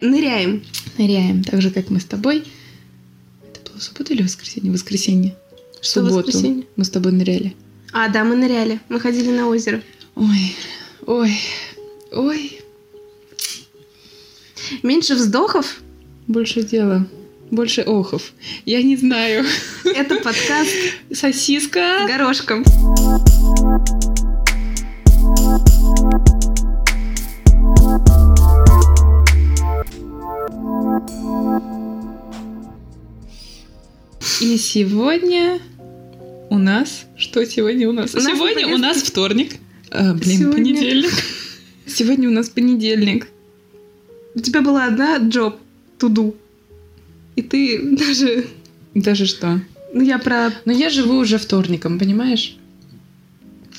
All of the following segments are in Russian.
Ныряем. Ныряем, так же, как мы с тобой. Это было суббота или воскресенье? Воскресенье. В Что субботу воскресенье? мы с тобой ныряли. А, да, мы ныряли. Мы ходили на озеро. Ой, ой, ой. Меньше вздохов. Больше дела. Больше охов. Я не знаю. Это подкаст Сосиска. горошком. И сегодня у нас... Что сегодня у нас? У нас сегодня у нас вторник. А, блин, Сегодня- понедельник. Сегодня у нас понедельник. У тебя была одна джоб, туду. И ты даже... Даже что? Ну, я про... Но я живу уже вторником, понимаешь?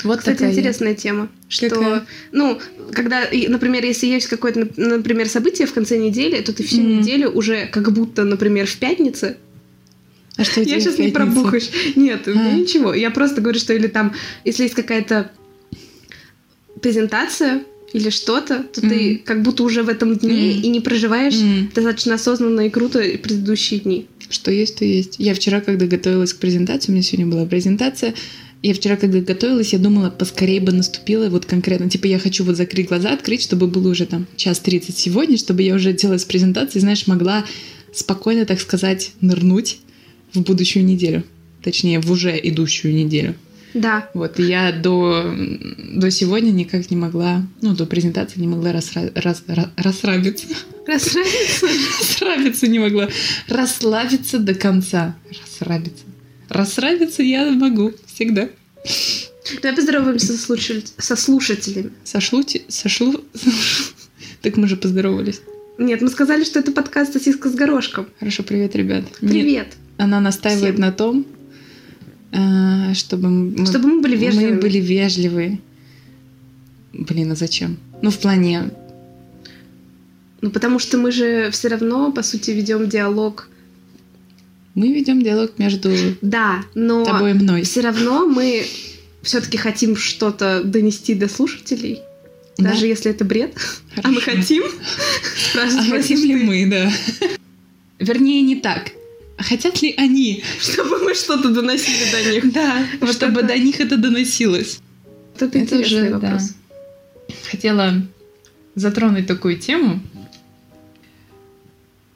Вот Кстати, такая интересная тема. Что, Какая? ну, когда, например, если есть какое-то, нап- например, событие в конце недели, то ты всю Мгм. неделю уже как будто, например, в пятнице. А что у тебя Я сейчас не пробухаешь. Нет, у меня ничего. Я просто говорю, что или там, если есть какая-то презентация или что-то, то ты Мгм. как будто уже в этом дне Мгм. и не проживаешь М, достаточно осознанно и круто предыдущие дни. Что есть, то есть. Я вчера, когда готовилась к презентации, у меня сегодня была презентация, я вчера, когда готовилась, я думала, поскорее бы наступила вот конкретно. Типа, я хочу вот закрыть глаза, открыть, чтобы было уже там час тридцать сегодня, чтобы я уже делала с презентацией, знаешь, могла спокойно, так сказать, нырнуть в будущую неделю. Точнее, в уже идущую неделю. Да. Вот, и я до, до сегодня никак не могла, ну, до презентации не могла расра- рас- ра- расслабиться. Расслабиться. Расслабиться не могла. Расслабиться до конца. Расслабиться. Расслабиться я могу всегда. Давай поздороваемся со, слушатель- со слушателями. Сошлу... те- Сошлу... Так мы же поздоровались. Нет, мы сказали, что это подкаст «Сосиска с горошком». Хорошо, привет, ребят. Привет. Она настаивает Всем. на том, э, чтобы мы, Чтобы мы были вежливыми. мы были вежливы. Блин, а зачем? Ну, в плане... Ну, потому что мы же все равно, по сути, ведем диалог. Мы ведем диалог между Да, но тобой и мной. все равно мы все-таки хотим что-то донести до слушателей. Да? Даже если это бред. А мы Хорошо. хотим. А хотим ли мы, да. Вернее, не так. Хотят ли они? Чтобы мы что-то доносили до них. Да, Вот чтобы это- до них это доносилось. Это Это интересный уже, вопрос. да. Хотела затронуть такую тему.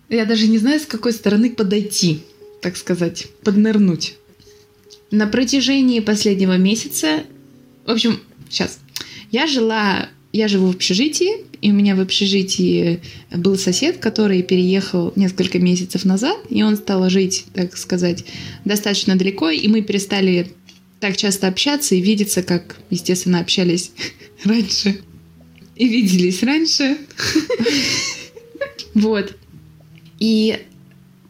Я даже не знаю, с какой стороны подойти, так сказать, поднырнуть. На протяжении последнего месяца, в общем, сейчас, я жила, я живу в общежитии, и у меня в общежитии был сосед, который переехал несколько месяцев назад, и он стал жить, так сказать, достаточно далеко, и мы перестали так часто общаться и видеться, как, естественно, общались раньше и виделись раньше. Вот. И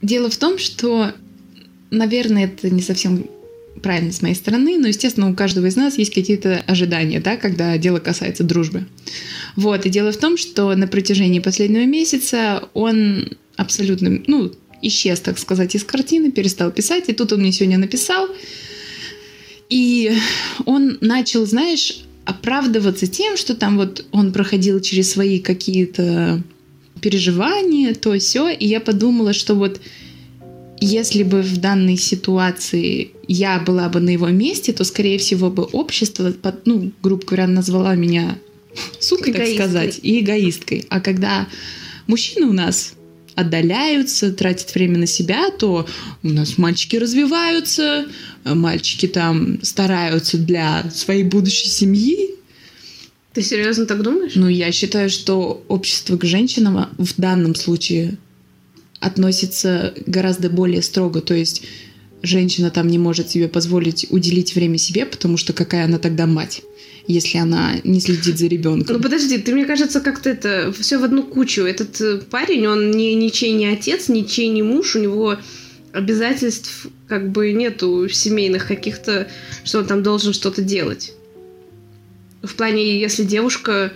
дело в том, что, наверное, это не совсем правильно с моей стороны, но, естественно, у каждого из нас есть какие-то ожидания, да, когда дело касается дружбы. Вот, и дело в том, что на протяжении последнего месяца он абсолютно, ну, исчез, так сказать, из картины, перестал писать, и тут он мне сегодня написал, и он начал, знаешь, оправдываться тем, что там вот он проходил через свои какие-то переживания, то все, и я подумала, что вот если бы в данной ситуации я была бы на его месте, то, скорее всего, бы общество, ну, грубо говоря, назвала меня сукой, так Эгоисткой. сказать, и эгоисткой. А когда мужчины у нас отдаляются, тратят время на себя, то у нас мальчики развиваются, мальчики там стараются для своей будущей семьи. Ты серьезно так думаешь? Ну, я считаю, что общество к женщинам в данном случае относится гораздо более строго. То есть женщина там не может себе позволить уделить время себе, потому что какая она тогда мать, если она не следит за Ну ребенком. подожди, ты мне кажется, как-то это все в одну кучу. Этот э, парень, он не ничей не отец, ничей не муж, у него обязательств как бы нету семейных каких-то, что он там должен что-то делать. В плане, если девушка...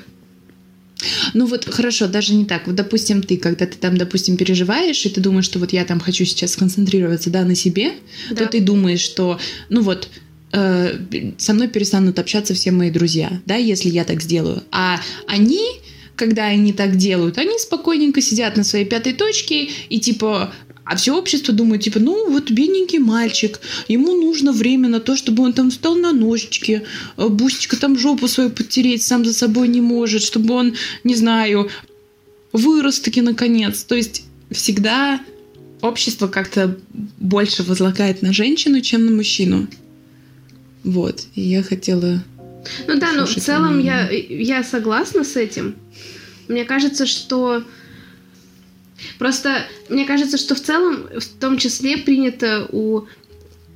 Ну вот хорошо, даже не так. Вот, допустим, ты, когда ты там, допустим, переживаешь, и ты думаешь, что вот я там хочу сейчас сконцентрироваться, да, на себе, Да. то ты думаешь, что, ну вот, э, со мной перестанут общаться все мои друзья, да, если я так сделаю. А они когда они так делают, они спокойненько сидят на своей пятой точке и типа а все общество думает, типа, ну вот бедненький мальчик, ему нужно время на то, чтобы он там встал на ножички, э, бустика там жопу свою подтереть, сам за собой не может, чтобы он, не знаю, вырос таки наконец. То есть всегда общество как-то больше возлагает на женщину, чем на мужчину. Вот. И я хотела... Ну да, но в целом я, я согласна с этим. Мне кажется, что... Просто мне кажется, что в целом, в том числе, принято у,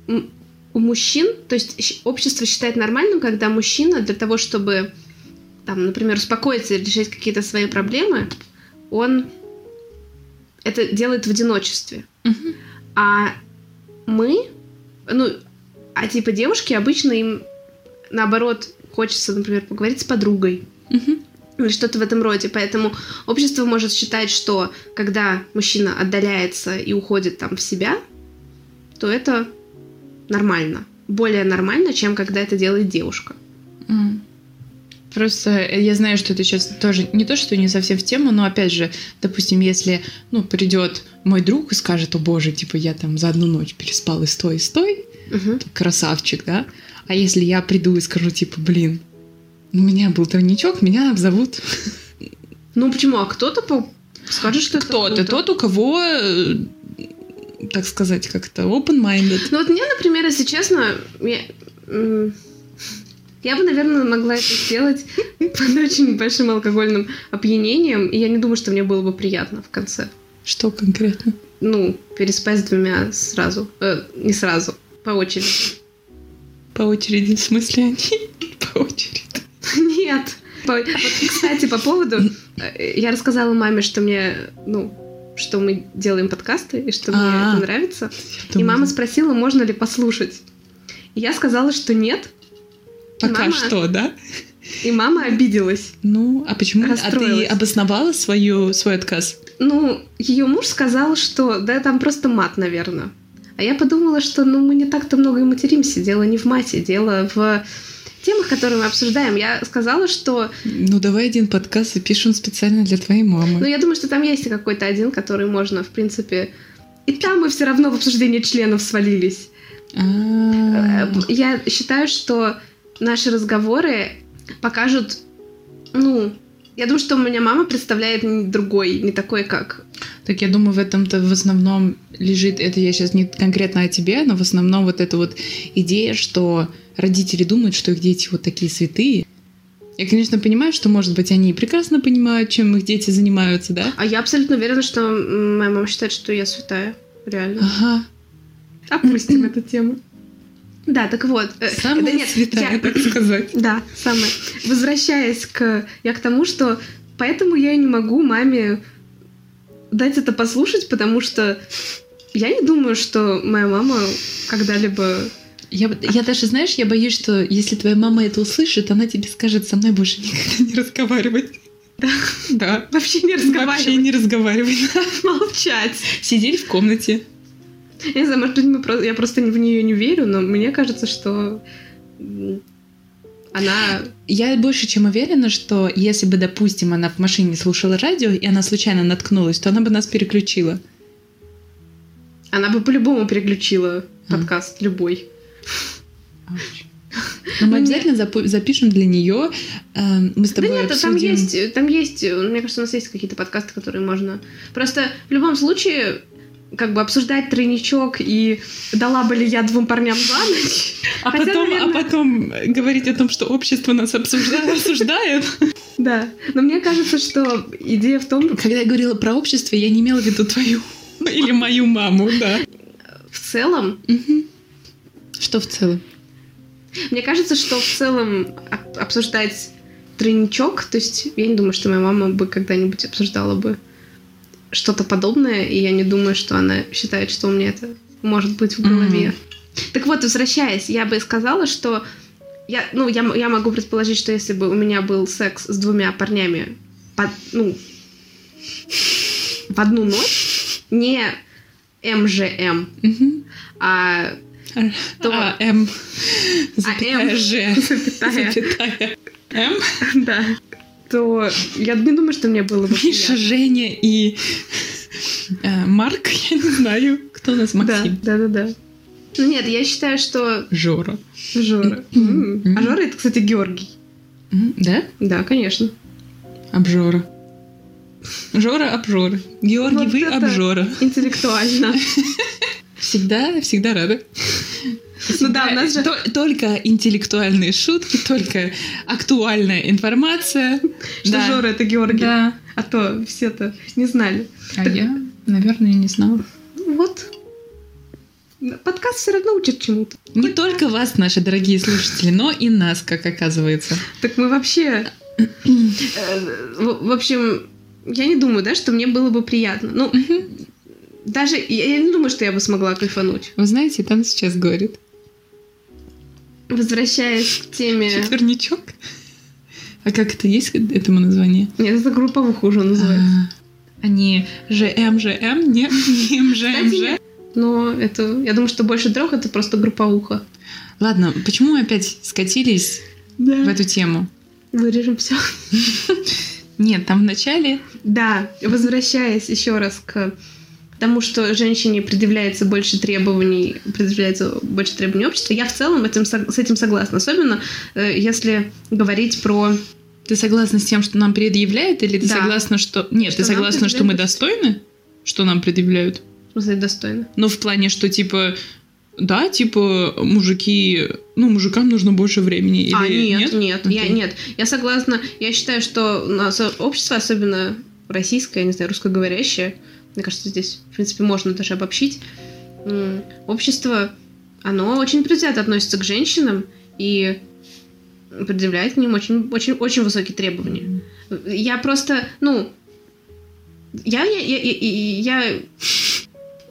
у мужчин, то есть общество считает нормальным, когда мужчина для того, чтобы, там, например, успокоиться и решать какие-то свои проблемы, он это делает в одиночестве. Мгм. А мы, ну, а типа девушки обычно им наоборот хочется, например, поговорить с подругой Мгм. Или что-то в этом роде. Поэтому общество может считать, что когда мужчина отдаляется и уходит там в себя, то это нормально. Более нормально, чем когда это делает девушка. М. Просто я знаю, что это сейчас тоже не то, что не совсем в тему, но опять же, допустим, если ну, придет мой друг и скажет, о боже, типа я там за одну ночь переспал и стой, и стой, Мгм. красавчик, да? А если я приду и скажу, типа, блин, у меня был тройничок, меня обзовут Ну почему? А кто-то по- скажет, что это кто-то, тот, у кого, э, так сказать, как-то open-minded. Ну вот мне, например, если честно, я, я бы, наверное, могла это сделать под очень большим алкогольным опьянением, и я не думаю, что мне было бы приятно в конце. Что конкретно? Ну, переспать с двумя сразу. Э, не сразу, по очереди. По очереди, в смысле они? По очереди. Нет. Вот, кстати, по поводу... э, Я рассказала маме, что мне, ну, что мы делаем подкасты, и что мне А. это нравится. И мама спросила, можно ли послушать. И я сказала, что нет. Пока мама- что, да? И мама обиделась. Ну, а почему? А ты обосновала свою, свой отказ? Ну, ее муж сказал, что да, там просто мат, наверное. А я подумала, что ну мы не так-то много и материмся. Дело не в мате, дело в темах, которые мы обсуждаем. Я сказала, что... Ну, давай один подкаст запишем специально для твоей мамы. Ну, я думаю, что там есть какой-то один, который можно, в принципе... И там мы все равно в обсуждение членов свалились. А, Я считаю, что наши разговоры покажут... Ну, я думаю, что у меня мама представляет не другой, не такой, как Так я думаю, в этом-то в основном лежит, это я сейчас не конкретно о тебе, но в основном вот эта вот идея, что родители думают, что их дети вот такие святые. Я, конечно, понимаю, что, может быть, они прекрасно понимают, чем их дети занимаются, да? А я абсолютно уверена, что моя мама считает, что я святая. Реально. Ага. Опустим эту тему. Да, так вот. э, Самая да нет, святая, я- так сказать. Да, самое. Возвращаясь к... Я к тому, что поэтому я и не могу маме дать это послушать, потому что я не думаю, что моя мама когда-либо... Я, я даже, знаешь, я боюсь, что если твоя мама это услышит, она тебе скажет со мной больше никогда не разговаривать. Да. Да. Вообще не Вообще разговаривать, не разговаривать. молчать. Сидели в комнате. Я не знаю, может быть, мы про- я просто в нее не верю, но мне кажется, что она... Я больше чем уверена, что если бы, допустим, она в машине слушала радио, и она случайно наткнулась, то она бы нас переключила. Она бы по-любому переключила А. подкаст любой. Но мы Ну, обязательно запу- запишем для нее. Мы с Да тобой нет, там обсудим. есть, там есть, мне кажется, у нас есть какие-то подкасты, которые можно... Просто в любом случае, как бы обсуждать тройничок и дала бы ли я двум парням за ночь. А Хотя, потом, наверное- а потом говорить о том, что общество нас обсуждает. Да. Но мне кажется, что идея в том, Когда я говорила про общество, я не имела в виду твою или мою маму, да. в целом. Что в целом? мне кажется, что в целом об- обсуждать тройничок, то есть я не думаю, что моя мама бы когда-нибудь обсуждала бы что-то подобное, и я не думаю, что она считает, что у меня это может быть в голове. Мгм. Так вот, возвращаясь, я бы сказала, что я, ну, я, я могу предположить, что если бы у меня был секс с двумя парнями, под- ну, в одну ночь, не МЖМ, Мгм. а То- А, М. Запятая. Ж. запятая, Запятая. М. да, то я не думаю, что мне было бы Миша. Женя и э, Марк, я не знаю, кто у нас Да, Максим. да, да, да. Ну, Нет, я считаю, что Жора. Жора. А Жора это, кстати, Георгий. Да? Да, конечно. Обжора. Жора обжора. Георгий, Вот вы обжора. Интеллектуально. Всегда, всегда рада. Ну да, у нас же... То- Только интеллектуальные шутки, только актуальная информация. Что Да. Жора это Георгий. Да. А то все-то не знали. А Так- я, наверное, не знала. Вот. Подкаст все равно учит чему-то. Не только вас, наши дорогие слушатели, но и нас, как оказывается. Так мы вообще... э, В общем, я не думаю, да, что мне было бы приятно. Ну, даже я я не думаю, что я бы смогла кайфануть. Вы знаете, там сейчас говорит. Возвращаясь к теме... Четверничок. А как это есть этому название? Нет, это групповуха уже называется. А, Они ЖМ, ЖМ, не МЖ, Кстати. Но это... Я думаю, что больше трех это просто групповуха. Ладно, почему мы опять скатились в Да. эту тему? Вырежем все. Нет, там в начале Да, возвращаясь еще раз к тому, что женщине предъявляется больше требований, предъявляется больше требований общества, я в целом этим, с этим согласна. Особенно э, если говорить про... Ты согласна с тем, что нам предъявляют, или ты Да. согласна, что... Нет, Что ты согласна, что мы достойны? Что нам предъявляют? В смысле, достойно. Ну, в плане, что, типа... Да, типа, мужики... Ну, мужикам нужно больше времени. а, или нет, нет, я, Окей. нет. Я согласна. Я считаю, что у нас общество, особенно российское, я не знаю, русскоговорящее, мне кажется, здесь, в принципе, можно даже обобщить, общество, оно очень предвзято относится к женщинам и предъявляет к ним очень, очень, очень высокие требования. Я просто, ну, я, я, я, я, я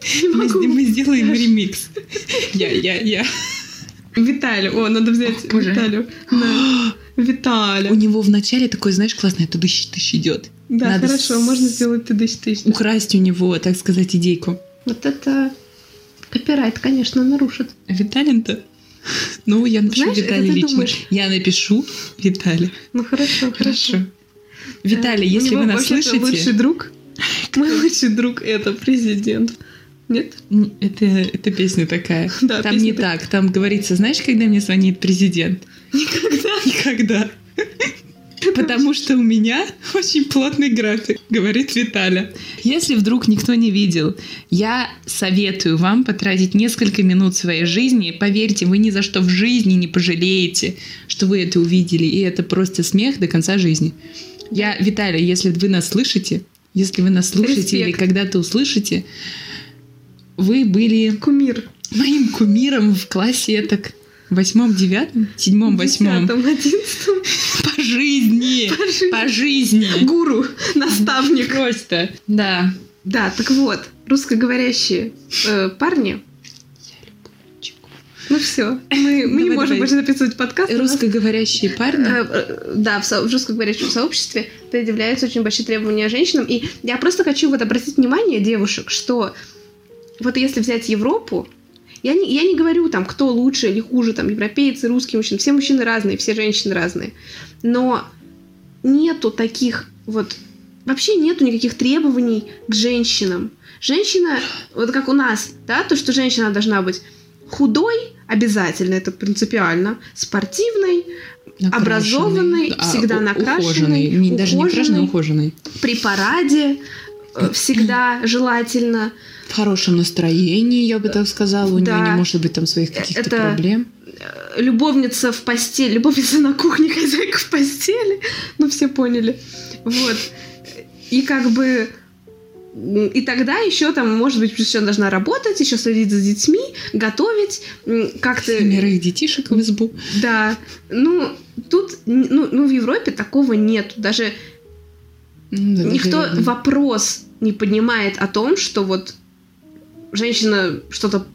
Мы, могу. мы сделаем ремикс. Я, я, я. Виталю, о, надо взять О. Виталю. У него в начале такой, знаешь, классный тыщ-тыщ идет. Да, Надо хорошо, с- можно сделать тысяч. Украсть у него, так сказать, идейку. Вот это копирайт, конечно, нарушит. Виталин-то? Ну, я напишу Знаешь, это Виталий ты лично. думаешь. Я напишу Виталий. Ну хорошо, хорошо. Виталий, Э, у если вы нас слышите... лучший друг. Мой лучший друг это президент. Нет? Это, это песня такая. Да, там песня не такая. так. Там говорится, знаешь, когда мне звонит президент? Никогда. Никогда. Потому что у меня очень плотный график, говорит Виталя. Если вдруг никто не видел, я советую вам потратить несколько минут своей жизни. Поверьте, вы ни за что в жизни не пожалеете, что вы это увидели. И это просто смех до конца жизни. Я, Виталий, если вы нас слышите, если вы нас слушаете или Респект. когда-то услышите, вы были Кумир. моим кумиром в классе так восьмом, девятом, седьмом, восьмом. Одиннадцатом. По жизни. По жизни. По жизни. Гуру, наставник. Просто. Да. Да, так вот, русскоговорящие э, парни. Ну все, мы, мы не можем давай. больше записывать подкаст. нас Русскоговорящие парни. Э, э, Да, в, со- в русскоговорящем сообществе предъявляются очень большие требования женщинам. И я просто хочу вот обратить внимание девушек, что вот если взять Европу, я не, я не говорю там, кто лучше или хуже, там, европейцы, русские мужчины, все мужчины разные, все женщины разные. Но нету таких вот, вообще нету никаких требований к женщинам. Женщина, вот как у нас, да, то, что женщина должна быть худой, обязательно, это принципиально, спортивной, образованный, всегда накрашенный, ухоженный. Не- Даже не накрашенный, а ухоженный. при параде всегда желательно. В хорошем настроении, я бы так сказала. У Да. нее не может быть там своих каких-то проблем. Э, Любовница в постели, любовница на кухне, хозяйка в постели. Ну, все поняли. Вот. И как бы... И тогда еще там, может быть, плюс еще должна работать, еще следить за детьми, готовить, как-то... Семерых детишек в избу. Да. Ну, тут, ну, ну, в Европе такого нет. Даже да, Никто наверное. вопрос не поднимает о том, что вот женщина что-то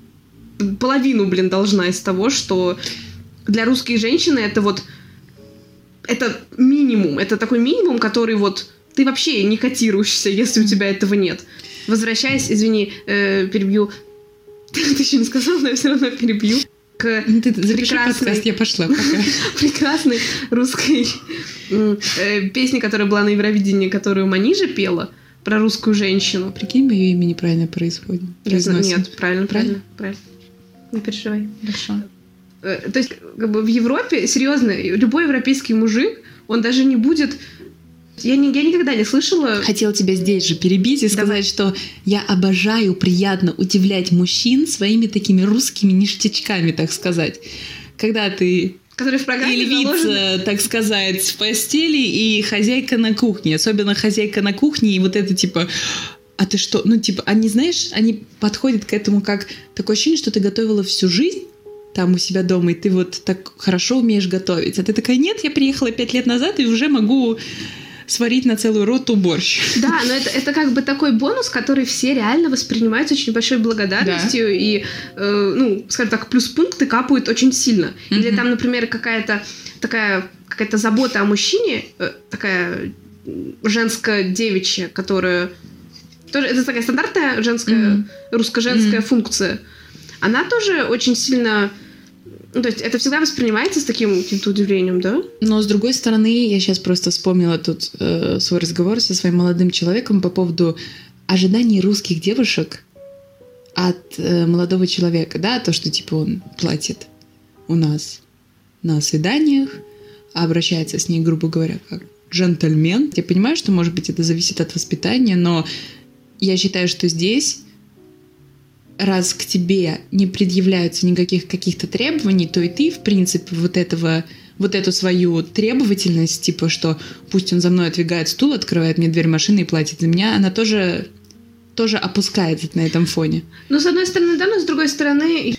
половину, блин, должна из того, что для русской женщины это вот это минимум, это такой минимум, который вот ты вообще не котируешься, если у тебя этого нет. Возвращаясь, извини, э, перебью. Ты еще не сказала, но я все равно перебью. К Ну, Ты запиши Прекрасный. подкаст, я пошла. Прекрасной русской э, песне, которая была на Евровидении, которую Манижа пела про русскую женщину. Прикинь, мое имя неправильно происходит. Нет, правильно, правильно, правильно. Не переживай. Хорошо. Э, То есть, как бы в Европе, серьезно, любой европейский мужик, он даже не будет... Я, не, я никогда не слышала... Хотела тебя здесь же перебить и сказать, Давай. что я обожаю приятно удивлять мужчин своими такими русскими ништячками, так сказать. Когда ты Которые в и программе заложены. львица, так сказать, в постели, и хозяйка на кухне. Особенно хозяйка на кухне, и вот это типа... А ты что? Ну, типа, они, знаешь, они подходят к этому как... Такое ощущение, что ты готовила всю жизнь там у себя дома, и ты вот так хорошо умеешь готовить. А ты такая, нет, я приехала пять лет назад и уже могу сварить на целую роту борщ. Да, но это, это как бы такой бонус, который все реально воспринимают с очень большой благодарностью, и, э, ну, скажем так, плюс пункты капают очень сильно. Или Мгм. там, например, какая-то такая какая-то забота о мужчине, э, такая м, женско-девичья, которая... Тоже, это такая стандартная женская, Мгм. русско-женская Мгм. функция. Она тоже очень сильно... Ну, то есть это всегда воспринимается с таким каким-то удивлением, да? Но с другой стороны, я сейчас просто вспомнила тут э, свой разговор со своим молодым человеком по поводу ожиданий русских девушек от э, молодого человека, да, то, что типа он платит у нас на свиданиях, а обращается с ней, грубо говоря, как джентльмен. Я понимаю, что, может быть, это зависит от воспитания, но я считаю, что здесь раз к тебе не предъявляются никаких каких-то требований, то и ты, в принципе, вот этого вот эту свою требовательность, типа, что пусть он за мной отвигает стул, открывает мне дверь машины и платит за меня, она тоже, тоже опускается на этом фоне. Ну, с одной стороны, да, но с другой стороны,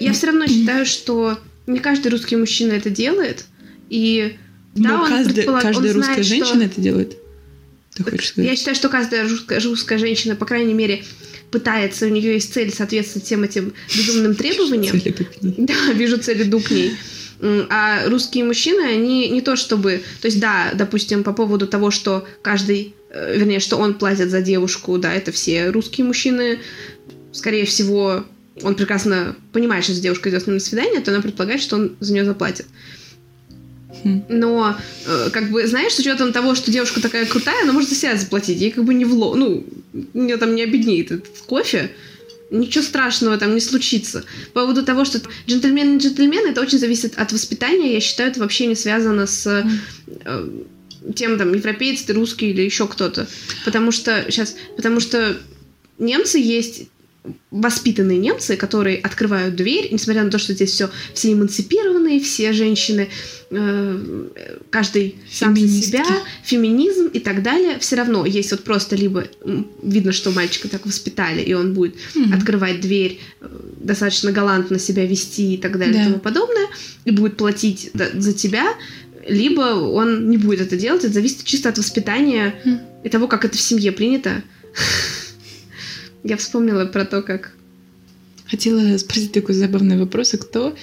я все равно считаю, что не каждый русский мужчина это делает. И да, Но он предполаг- каждая он русская знает, что- женщина это делает. Ты хочешь сказать? Я считаю, что каждая русская, русская женщина, по крайней мере, пытается, у нее есть цель соответствовать всем этим безумным требованиям. Цели? Да, вижу цель, иду к ней. М, А русские мужчины, они не то чтобы... То есть, да, допустим, по поводу того, что каждый... э, Вернее, что он платит за девушку, да, это все русские мужчины. Скорее всего, он прекрасно понимает, что если девушка идет с ним на свидание, то она предполагает, что он за нее заплатит. Но, э, как бы, знаешь, с учетом того, что девушка такая крутая, она может за себя заплатить. Ей как бы не вло... Ну, ее там не обеднеет этот кофе. Ничего страшного там не случится. По поводу того, что джентльмен не джентльмен, это очень зависит от воспитания. Я считаю, это вообще не связано с э, тем, там, европеец ты, русский или еще кто-то. Потому что сейчас, потому что немцы есть воспитанные немцы, которые открывают дверь, несмотря на то, что здесь все все эмансипированные, все женщины, э, каждый сам за себя, феминизм и так далее, все равно есть вот просто либо видно, что мальчика так воспитали, и он будет Мгм. открывать дверь, э, достаточно галантно себя вести и так далее Да. и тому подобное, и будет платить за тебя, либо он не будет это делать. Это зависит чисто от воспитания Хм. и того, как это в семье принято. Я вспомнила про то, как... Хотела спросить такой забавный вопрос, а кто,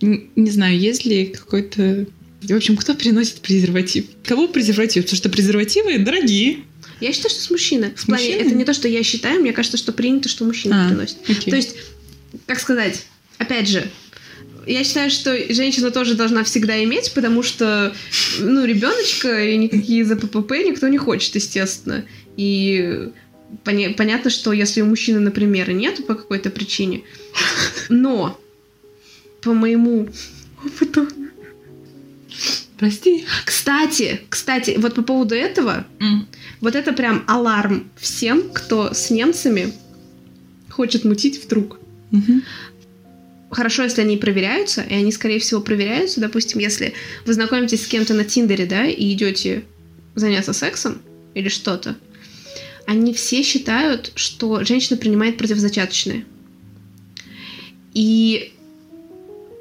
н- не знаю, есть ли какой-то... В общем, кто приносит презерватив? Кого презерватив? Потому что презервативы дорогие. Я считаю, что с мужчины. В С плане, мужчины? это не то, что я считаю, мне кажется, что принято, что мужчина А, приносит. окей. То есть, как сказать, опять же, я считаю, что женщина тоже должна всегда иметь, потому что, ну, ребеночка и никакие за ППП никто не хочет, естественно. И поня- понятно, что если у мужчины, например, нету по какой-то причине, но по моему опыту... Прости. Кстати, кстати, вот по поводу этого, вот это прям аларм всем, кто с немцами хочет мутить вдруг. Мгм. Хорошо, если они проверяются, и они, скорее всего, проверяются. Допустим, если вы знакомитесь с кем-то на Тиндере, да, и идете заняться сексом или что-то, они все считают, что женщина принимает противозачаточные. И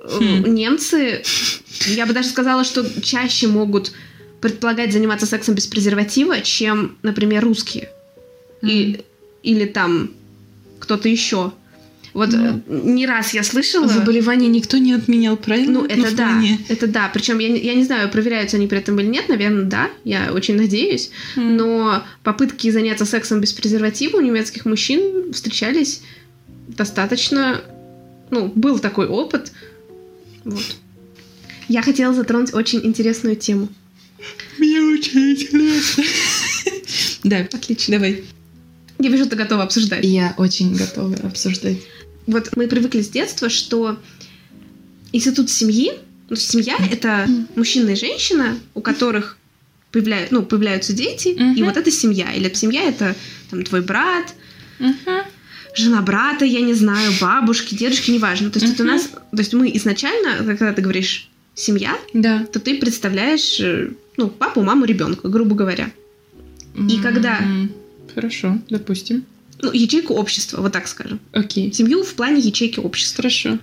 э, Хм. немцы, я бы даже сказала, что чаще могут предполагать заниматься сексом без презерватива, чем, например, русские. И, или там кто-то еще. Вот Ну. э, не раз я слышала. Заболевание никто не отменял, правильно? Ну, это да, это да. Причем я, не- я не знаю, проверяются они при этом или нет, наверное, да, я очень надеюсь. М. Но попытки заняться сексом без презерватива у немецких мужчин встречались достаточно... Ну, был такой опыт Вот. Я хотела затронуть очень интересную тему. Мне очень интересно. Да, Отлично. давай. Я вижу, ты готова обсуждать. Я очень готова обсуждать. Вот мы привыкли с детства, что институт семьи, ну, семья — это мужчина и женщина, у которых появляют, ну, появляются дети, и Мгм. вот это семья. Или семья — это там, твой брат, Мгм. жена брата, я не знаю, бабушки, дедушки, неважно. То есть это у нас, то есть мы изначально, когда ты говоришь семья, Да. то ты представляешь, э, ну, папу, маму, ребенка, грубо говоря. И когда- Хорошо, допустим. Ну, ячейку общества, вот так скажем. Окей. Семью в плане ячейки общества. Хорошо.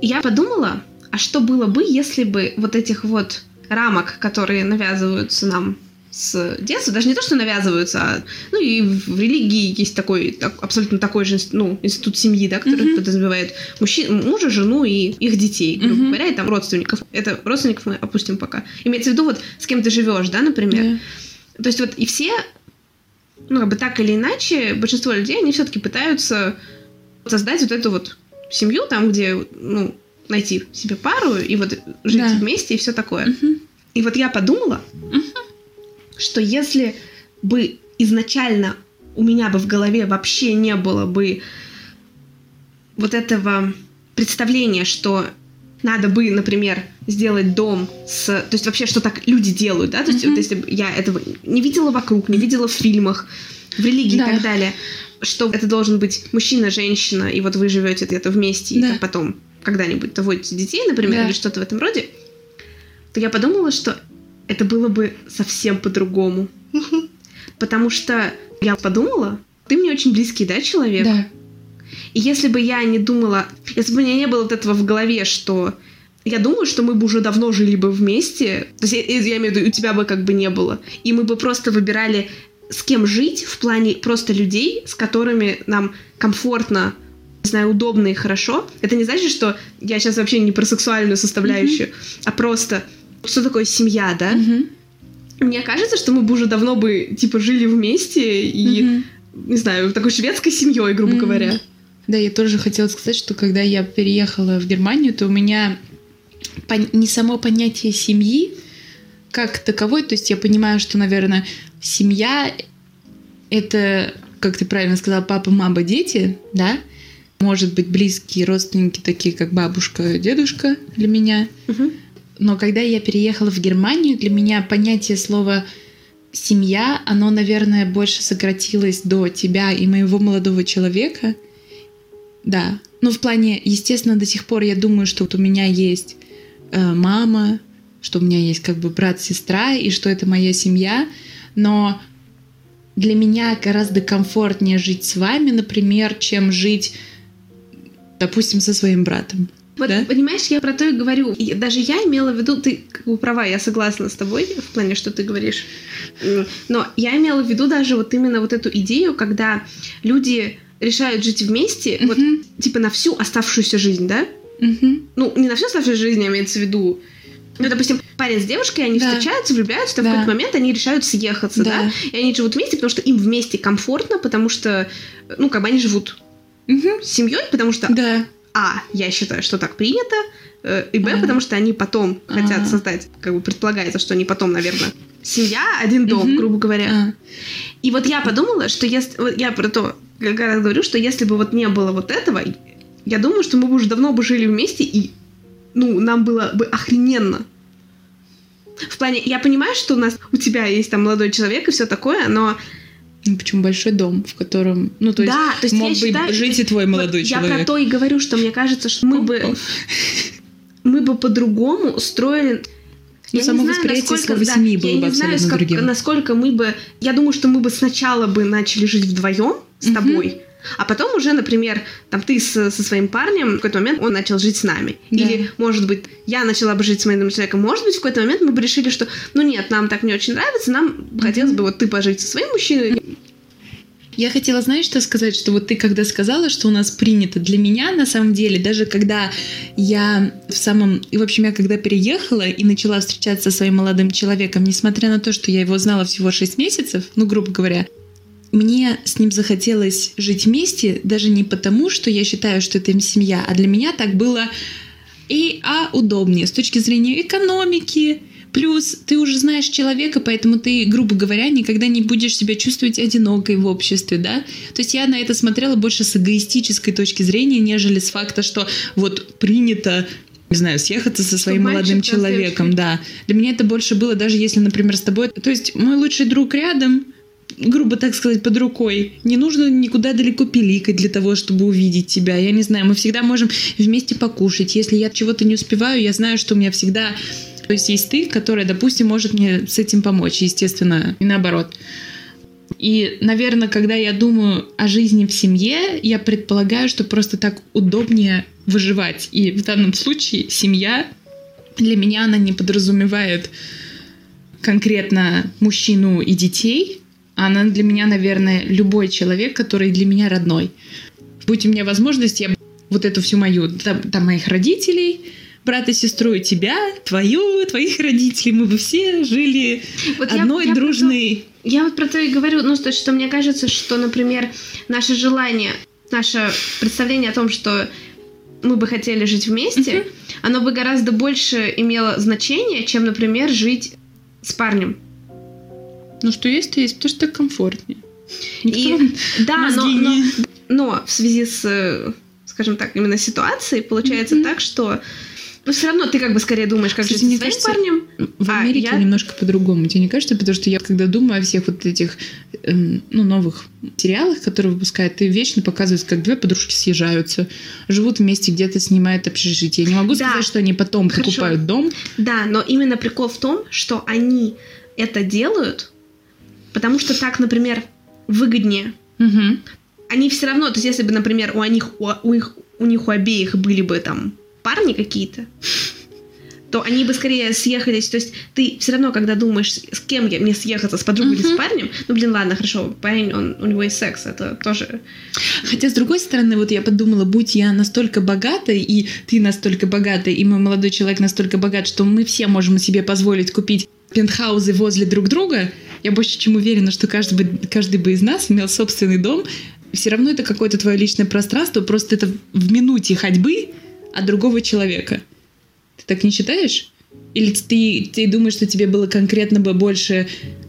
Я подумала, а что было бы, если бы вот этих вот рамок, которые навязываются нам с детства, даже не то, что навязываются, а, ну и в религии есть такой, так- абсолютно такой же, ну, институт семьи, да, который Мгм. подразумевает мужчин, мужа, жену и их детей, грубо Мгм. говоря, и там родственников. Это родственников мы опустим пока. Имеется в виду вот с кем ты живешь, да, например. Да. То есть вот и все, ну, как бы так или иначе, большинство людей, они все-таки пытаются создать вот эту вот семью, там, где, ну, найти себе пару и вот жить Да. вместе и все такое. Мгм. И вот я подумала, что если бы изначально у меня бы в голове вообще не было бы вот этого представления, что надо бы, например, сделать дом с... То есть вообще, что так люди делают, да? То есть Мгм. вот если бы я этого не видела вокруг, не видела в фильмах, в религии Да. и так далее, что это должен быть мужчина, женщина, и вот вы живете где-то вместе, и Да. там потом когда-нибудь заводите детей, например, Да. или что-то в этом роде, то я подумала, что это было бы совсем по-другому. Потому что я подумала, ты мне очень близкий, да, человек? Да. И если бы я не думала, если бы у меня не было вот этого в голове, что я думаю, что мы бы уже давно жили бы вместе, то есть я, имею в виду, у тебя бы как бы не было, и мы бы просто выбирали, с кем жить в плане просто людей, с которыми нам комфортно, не знаю, удобно и хорошо. Это не значит, что я сейчас вообще не про сексуальную составляющую, а просто что такое семья, да? Мгм. Мне кажется, что мы бы уже давно бы типа жили вместе и Мгм. не знаю, такой шведской семьей, грубо Мгм. говоря. Да, я тоже хотела сказать, что когда я переехала в Германию, то у меня не само понятие семьи как таковой, то есть я понимаю, что, наверное, семья это, как ты правильно сказала, папа, мама, дети, да, может быть, близкие родственники, такие как бабушка, дедушка для меня. Мгм. Но когда я переехала в Германию, для меня понятие слова семья, оно, наверное, больше сократилось до тебя и моего молодого человека. Да. Ну, в плане, естественно, до сих пор я думаю, что вот у меня есть э, мама, что у меня есть как бы брат, сестра, и что это моя семья. Но для меня гораздо комфортнее жить с вами, например, чем жить, допустим, со своим братом. Вот, Да? понимаешь, я про то и говорю. И даже я имела в виду, ты как бы права, я согласна с тобой в плане, что ты говоришь. Но я имела в виду даже вот именно вот эту идею, когда люди решают жить вместе, вот Мгм. типа на всю оставшуюся жизнь, да? Мгм. Ну, не на всю оставшуюся жизнь, имеется в виду. Ну, допустим, парень с девушкой, они Да. встречаются, влюбляются, а в Да. какой-то момент они решают съехаться, да. Да. И они живут вместе, потому что им вместе комфортно, потому что, ну, как бы они живут Мгм. с семьей, потому что Да. А, я считаю, что так принято, э, и Б, потому что они потом хотят создать, как бы предполагается, что они потом, наверное, семья, один дом, грубо говоря. И вот я подумала, что если... Вот я про то, как раз говорю, что если бы вот не было вот этого, я думаю, что мы бы уже давно бы жили вместе, и, ну, нам было бы охрененно. В плане, я понимаю, что у нас, у тебя есть там молодой человек и все такое, но Ну, почему большой дом, в котором, ну, то есть, да, то есть мог я бы считаю, жить и твой вот молодой Я человек. про то и говорю, что мне кажется, что мы бы мы бы по-другому устроили. Ну, само восприятие слова семьи было я бы не знаю, сколько- другим. насколько мы бы... Я думаю, что мы бы сначала бы начали жить вдвоем с тобой, а потом уже, например, там ты с- со своим парнем, в какой-то момент он начал жить с нами. Да. Или, может быть, я начала бы жить с моим человеком. Может быть, в какой-то момент мы бы решили, что, ну нет, нам так не очень нравится, нам хотелось бы вот ты пожить со своим мужчиной. Я хотела, знаешь, что сказать, что вот ты когда сказала, что у нас принято для меня, на самом деле, даже когда я в самом... И, в общем, я когда переехала и начала встречаться со своим молодым человеком, несмотря на то, что я его знала всего 6 месяцев, ну, грубо говоря, мне с ним захотелось жить вместе, даже не потому, что я считаю, что это им семья, а для меня так было И а удобнее с точки зрения экономики, Плюс ты уже знаешь человека, поэтому ты, грубо говоря, никогда не будешь себя чувствовать одинокой в обществе, да? То есть я на это смотрела больше с эгоистической точки зрения, нежели с факта, что вот принято не знаю, съехаться со своим молодым человеком, да. Для меня это больше было, даже если, например, с тобой... То есть мой лучший друг рядом, грубо так сказать, под рукой. Не нужно никуда далеко пиликать для того, чтобы увидеть тебя. Я не знаю, мы всегда можем вместе покушать. Если я чего-то не успеваю, я знаю, что у меня всегда то есть есть ты, которая, допустим, может мне с этим помочь, естественно, и наоборот. И, наверное, когда я думаю о жизни в семье, я предполагаю, что просто так удобнее выживать. И в данном случае семья для меня она не подразумевает конкретно мужчину и детей. Она для меня, наверное, любой человек, который для меня родной. Будь у меня возможность, я вот эту всю мою, там, там моих родителей, брата, сестру и тебя, твою, твоих родителей, мы бы все жили вот одной я, дружной... Я, я вот про то и говорю, ну, то, что мне кажется, что, например, наше желание, наше представление о том, что мы бы хотели жить вместе, uh-huh. оно бы гораздо больше имело значение, чем, например, жить с парнем. Ну, что есть, то есть, потому что так комфортнее. Никто и, да, но, но, но в связи с, скажем так, именно ситуацией получается mm-hmm. так, что но все равно ты как бы скорее думаешь, как Кстати, жить со своим кажется, парнем. В а Америке я... немножко по-другому. Тебе не кажется? Потому что я когда думаю о всех вот этих эм, ну, новых сериалах, которые выпускают, ты вечно показывают, как две подружки съезжаются, живут вместе, где-то снимают общежитие. Я не могу да. сказать, что они потом Хорошо. покупают дом. Да, но именно прикол в том, что они это делают, потому что так, например, выгоднее. Угу. Они все равно, то есть если бы, например, у них у, у, их, у них у обеих были бы там парни какие-то, то они бы скорее съехались. То есть ты все равно, когда думаешь, с кем я мне съехаться, с подругой uh-huh. или с парнем, ну, блин, ладно, хорошо, парень, он, у него есть секс, это тоже... Хотя, с другой стороны, вот я подумала, будь я настолько богатой, и ты настолько богатый, и мой молодой человек настолько богат, что мы все можем себе позволить купить пентхаузы возле друг друга, я больше чем уверена, что каждый бы, каждый бы из нас имел собственный дом, все равно это какое-то твое личное пространство, просто это в минуте ходьбы от другого человека. Ты так не считаешь? Или ты, ты думаешь, что тебе было конкретно бы больше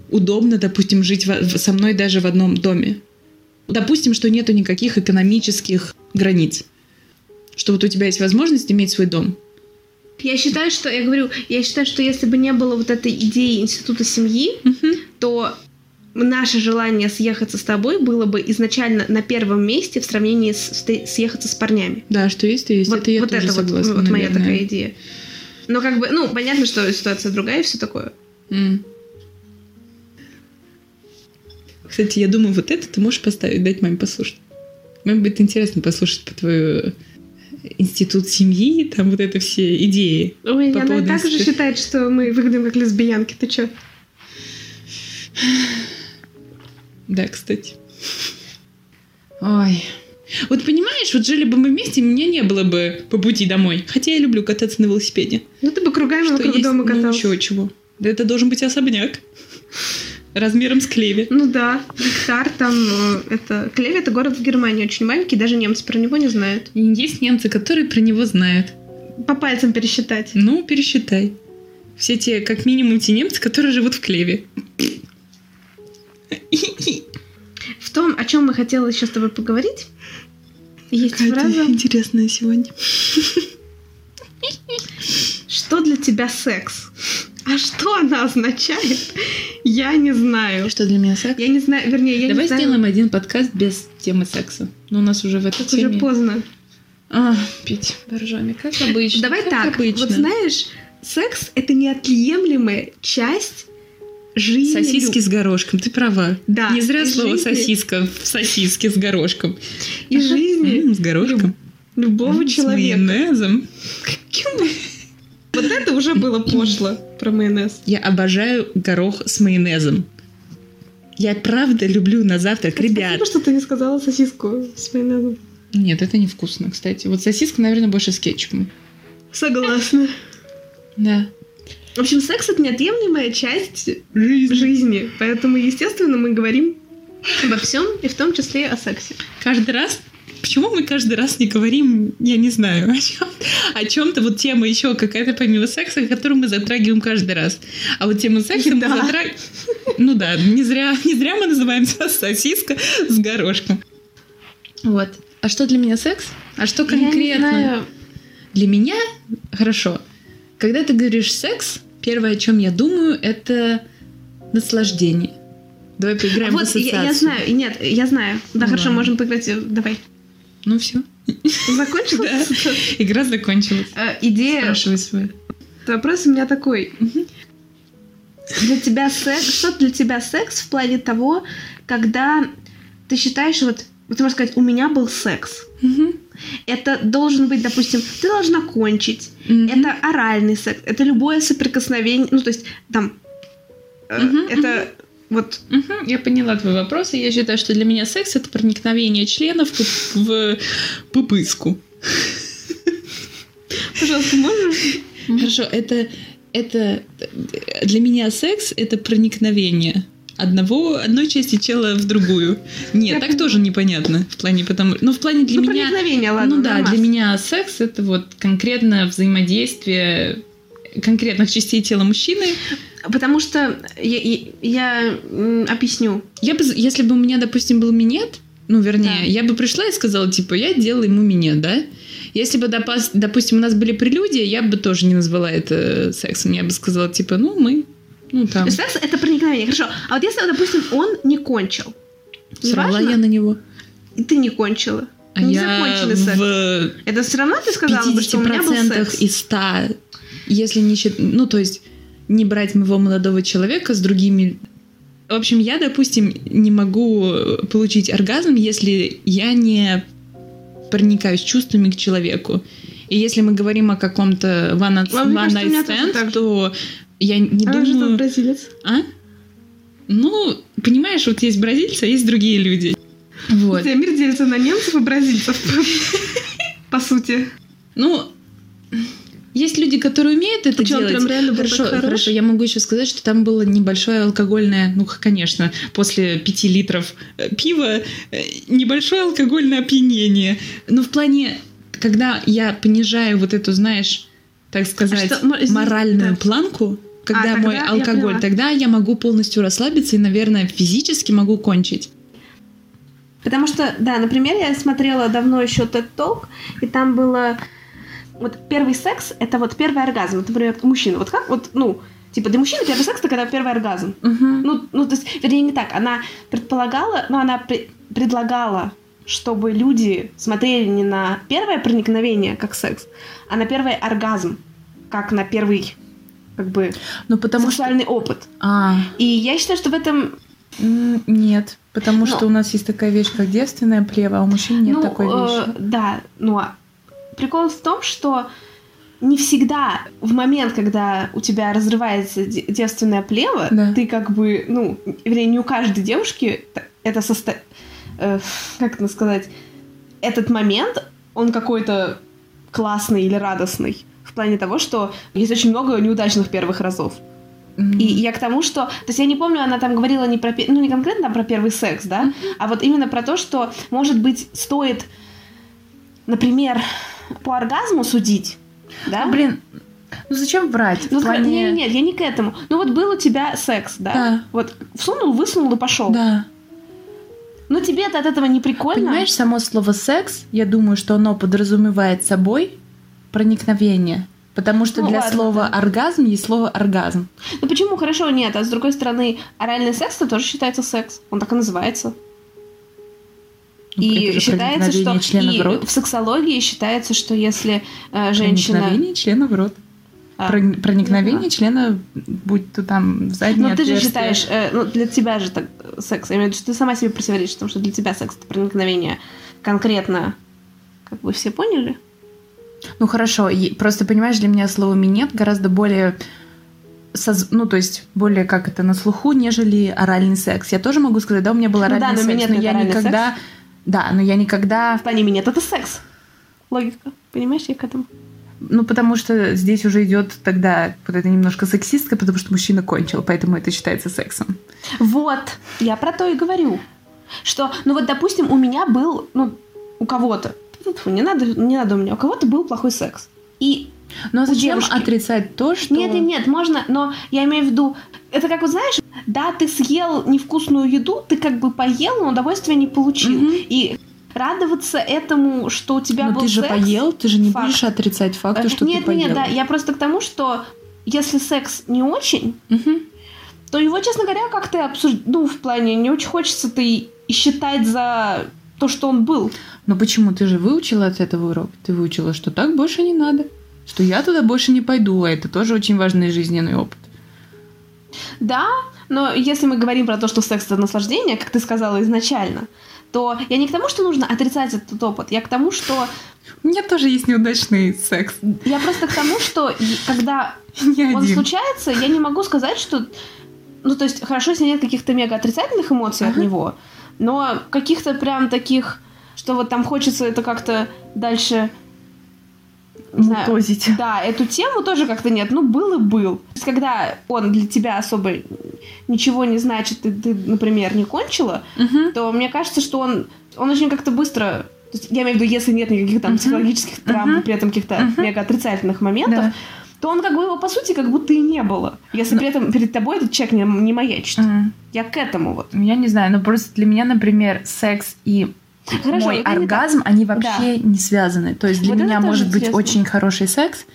удобно, допустим, жить в, со мной даже в одном доме? Допустим, что нету никаких экономических границ. Что вот у тебя есть возможность иметь свой дом. Я считаю, что, я говорю, я считаю, что если бы не было вот этой идеи института семьи, угу. То наше желание съехаться с тобой было бы изначально на первом месте в сравнении с съехаться с парнями. Да, что есть, то есть. Вот это я вот тоже это согласна, вот, вот моя такая идея. Но как бы, ну, понятно, что ситуация другая и все такое. Mm. Кстати, я думаю, вот это ты можешь поставить, дать маме послушать. Маме будет интересно послушать по твою институт семьи, там вот это все идеи. Ой, она так же считает, что мы выглядим как лесбиянки, ты чё? Да, кстати. Ой. Вот понимаешь, вот жили бы мы вместе, меня не было бы по пути домой. Хотя я люблю кататься на велосипеде. Ну ты бы кругами Что вокруг есть, дома катался. Ну еще чего. Да это должен быть особняк. Размером с Клеви. Ну да, гектар там, э, это... Клеви это город в Германии, очень маленький, даже немцы про него не знают. И есть немцы, которые про него знают. По пальцам пересчитать. Ну, пересчитай. Все те, как минимум, те немцы, которые живут в Клеве. Чем мы хотели еще с тобой поговорить, есть фраза... интересная сегодня. Что для тебя секс? А что она означает? Я не знаю. Что для меня секс? Я не знаю, вернее, я Давай не знаю. сделаем один подкаст без темы секса. Но у нас уже в этой теме... Уже поздно. А, пить боржоми, как обычно. Давай как так, обычно. вот знаешь, секс — это неотъемлемая часть жизни... Сосиски с горошком, ты права. Да. Не зря слово жизни... сосиска в сосиске с горошком. И жизни... С горошком. Любого человека. С майонезом. Каким... Вот это уже было пошло про майонез. Я обожаю горох с майонезом. Я правда люблю на завтрак, ребят. Спасибо, что ты не сказала сосиску с майонезом. Нет, это невкусно, кстати. Вот сосиска, наверное, больше с кетчупом. Согласна. Да. В общем, секс это неотъемлемая часть Жизнь. жизни. Поэтому, естественно, мы говорим обо всем, и в том числе о сексе. Каждый раз почему мы каждый раз не говорим, я не знаю, о, чем, о чем-то, вот тема еще какая-то помимо секса, которую мы затрагиваем каждый раз. А вот тему секса мы затрагиваем... Ну да, не зря, не зря мы называемся сосиска с горошком. Вот. А что для меня секс? А что конкретно? Я не знаю. Для меня хорошо. Когда ты говоришь секс, первое, о чем я думаю, это наслаждение. Давай поиграем вот, в ассоциацию. Я, я знаю, нет, я знаю. Да, ну, хорошо, ладно. можем поиграть. Давай. Ну все. Закончилась? Да. Игра закончилась. А, идея. Спрашивай свой. Вопрос у меня такой. Для тебя секс, что для тебя секс в плане того, когда ты считаешь, вот, вот ты можешь сказать, у меня был секс. Это должен быть, допустим, ты должна кончить. Это оральный секс. Это любое соприкосновение. Ну, то есть, там, э, это вот. Угу, я поняла твой вопрос, и я считаю, что для меня секс это проникновение членов в, в пупыску. Пожалуйста, можешь? Хорошо, это, это для меня секс это проникновение одного, одной части тела в другую. Нет, я так тоже непонятно в плане, потому, ну в плане для ну, меня. Проникновение, ладно. Ну да, для меня секс это вот конкретно взаимодействие конкретных частей тела мужчины. Потому что я, я, я объясню. Я бы, если бы у меня, допустим, был минет, ну, вернее, да. я бы пришла и сказала, типа, я делаю ему минет, да? Если бы, допустим, у нас были прелюдии, я бы тоже не назвала это сексом. Я бы сказала, типа, ну, мы ну, там. Секс — это проникновение, хорошо. А вот если, допустим, он не кончил, Сорвала я на него. И ты не кончила. А не я законченный секс. В это все равно ты сказала, бы, что у меня был секс? из 100 если не считать, ну, то есть не брать моего молодого человека с другими... В общем, я, допустим, не могу получить оргазм, если я не проникаюсь чувствами к человеку. И если мы говорим о каком-то one one night stand, то я не а думаю... Же тот бразилец? А? Ну, понимаешь, вот есть бразильцы, а есть другие люди. Вот. Мир делится на немцев и бразильцев. По сути. Ну, есть люди, которые умеют это Причем делать. Прям реально хорошо, хорош? хорошо. Я могу еще сказать, что там было небольшое алкогольное, ну, конечно, после пяти литров э, пива э, небольшое алкогольное опьянение. Но в плане, когда я понижаю вот эту, знаешь, так сказать, а что, моральную да. планку, когда а, мой алкоголь, я тогда я могу полностью расслабиться и, наверное, физически могу кончить. Потому что, да, например, я смотрела давно еще TED Talk, и там было вот первый секс — это вот первый оргазм. Вот, например, мужчина. Вот как вот, ну, типа для мужчины первый секс — это когда первый оргазм. Uh-huh. Ну, ну, то есть, вернее, не так. Она предполагала, ну, она при- предлагала, чтобы люди смотрели не на первое проникновение, как секс, а на первый оргазм, как на первый как бы ну, потому сексуальный что... опыт. А. И я считаю, что в этом нет, потому Но... что у нас есть такая вещь, как девственная плева, а у мужчин нет ну, такой вещи. Э, да, ну а прикол в том, что не всегда в момент, когда у тебя разрывается девственная плева, да. ты как бы, ну, вернее, не у каждой девушки это состо... Э, как это сказать? Этот момент, он какой-то классный или радостный. В плане того, что есть очень много неудачных первых разов. Mm-hmm. И я к тому, что... То есть я не помню, она там говорила не про... Ну, не конкретно про первый секс, да? Mm-hmm. А вот именно про то, что, может быть, стоит, например, по оргазму судить, да? Ну, блин, ну зачем врать? Ну, плане... Нет, нет, я не к этому. Ну вот был у тебя секс, да? Да. Вот всунул, высунул и пошел. Да. Но тебе-то от этого не прикольно. Понимаешь, само слово секс, я думаю, что оно подразумевает собой проникновение. Потому что ну, для ладно, слова да. оргазм есть слово оргазм. Ну почему хорошо нет? А с другой стороны, оральный секс это тоже считается секс. Он так и называется. И считается, что члена и в, рот. в сексологии считается, что если э, женщина... Проникновение члена в рот. А, проникновение ну, члена, будь то там в заднее Ну, ты же считаешь, э, ну, для тебя же так секс, я имею в виду, что ты сама себе противоречишь, потому что для тебя секс — это проникновение конкретно, как вы все поняли? Ну, хорошо, просто, понимаешь, для меня слово «минет» гораздо более соз... ну, то есть более как это на слуху, нежели оральный секс. Я тоже могу сказать, да, у меня был оральный ну, да, но секс, но я никогда секс. Да, но я никогда... В плане минет это секс. Логика. Понимаешь, я к этому. Ну, потому что здесь уже идет тогда вот это немножко сексистка, потому что мужчина кончил, поэтому это считается сексом. Вот, я про то и говорю. Что, ну вот, допустим, у меня был, ну, у кого-то, фу, не надо, не надо у меня, у кого-то был плохой секс. И Но у зачем девушки. отрицать то, что... Нет, нет, нет, можно, но я имею в виду, это как вот знаешь, да, ты съел невкусную еду, ты как бы поел, но удовольствия не получил. Мгм. И радоваться этому, что у тебя Но был ты же секс, поел, ты же не факт. будешь отрицать факт, что нет, ты поел. нет, да, я просто к тому, что если секс не очень, Мгм. то его, честно говоря, как-то обсуждать, ну, в плане, не очень хочется-то и, и считать за то, что он был. Но почему? Ты же выучила от этого урок. Ты выучила, что так больше не надо. Что я туда больше не пойду, а это тоже очень важный жизненный опыт. Да, но если мы говорим про то, что секс это наслаждение, как ты сказала изначально, то я не к тому, что нужно отрицать этот опыт, я к тому, что У меня тоже есть неудачный секс. я просто к тому, что когда Не он один. случается, я не могу сказать, что ну то есть хорошо, если нет каких-то мега отрицательных эмоций от Ага. него, но каких-то прям таких, что вот там хочется это как-то дальше не знаю. Да, эту тему тоже как-то нет. Ну, был и был. То есть, когда он для тебя особо ничего не значит, ты, ты, например, не кончила, Мгм. то мне кажется, что он, он очень как-то быстро... то есть, я имею в виду, если нет никаких там психологических травм, и при этом каких-то мега отрицательных моментов, Да. то он как бы его, по сути, как будто и не было. Если Но- при этом перед тобой этот человек не, не маячит. Я к этому вот. Я не знаю, но просто для меня, например, секс и Хорошо, мой не так. оргазм, они вообще не связаны. То есть для Вот меня может быть интересно. очень хороший секс,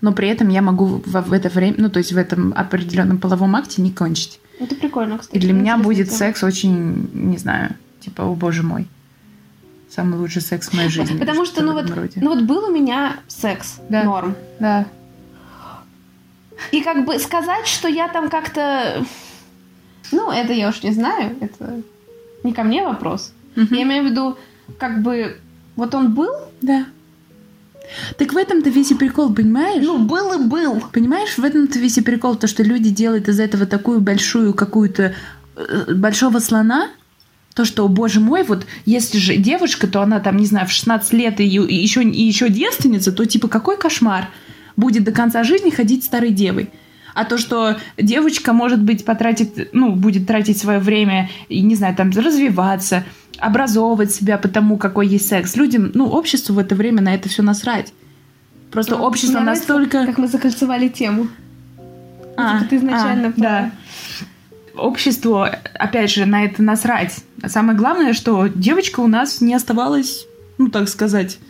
но при этом я могу в, в это время, ну то есть в этом определенном половом акте не кончить. Это прикольно, кстати. И для меня будет тема. секс очень, не знаю, типа, о боже мой, самый лучший секс в моей жизни. Потому или что, ну вот, роде. ну вот был у меня секс, Да. норм. да. И как бы сказать, что я там как-то... Ну, это я уж не знаю, это не ко мне вопрос. Мгм. Я имею в виду, как бы, вот он был, Да. Так в этом-то весь и прикол, понимаешь? ну, был и был. Понимаешь, в этом-то весь и прикол, то, что люди делают из этого такую большую какую-то э, большого слона, то, что, о, боже мой, вот если же девушка, то она там, не знаю, в 16 лет и, и еще, и еще девственница, то типа какой кошмар будет до конца жизни ходить старой девой. А то, что девочка, может быть, потратит, ну, будет тратить свое время, и, не знаю, там, развиваться, образовывать себя по тому, какой есть секс. Людям, ну, обществу в это время на это все насрать. Просто Ну, общество настолько... Как мы закольцевали тему. А, ты изначально а, про- да. Обществу, опять же, на это насрать. А самое главное, что девочка у нас не оставалась, ну, так сказать,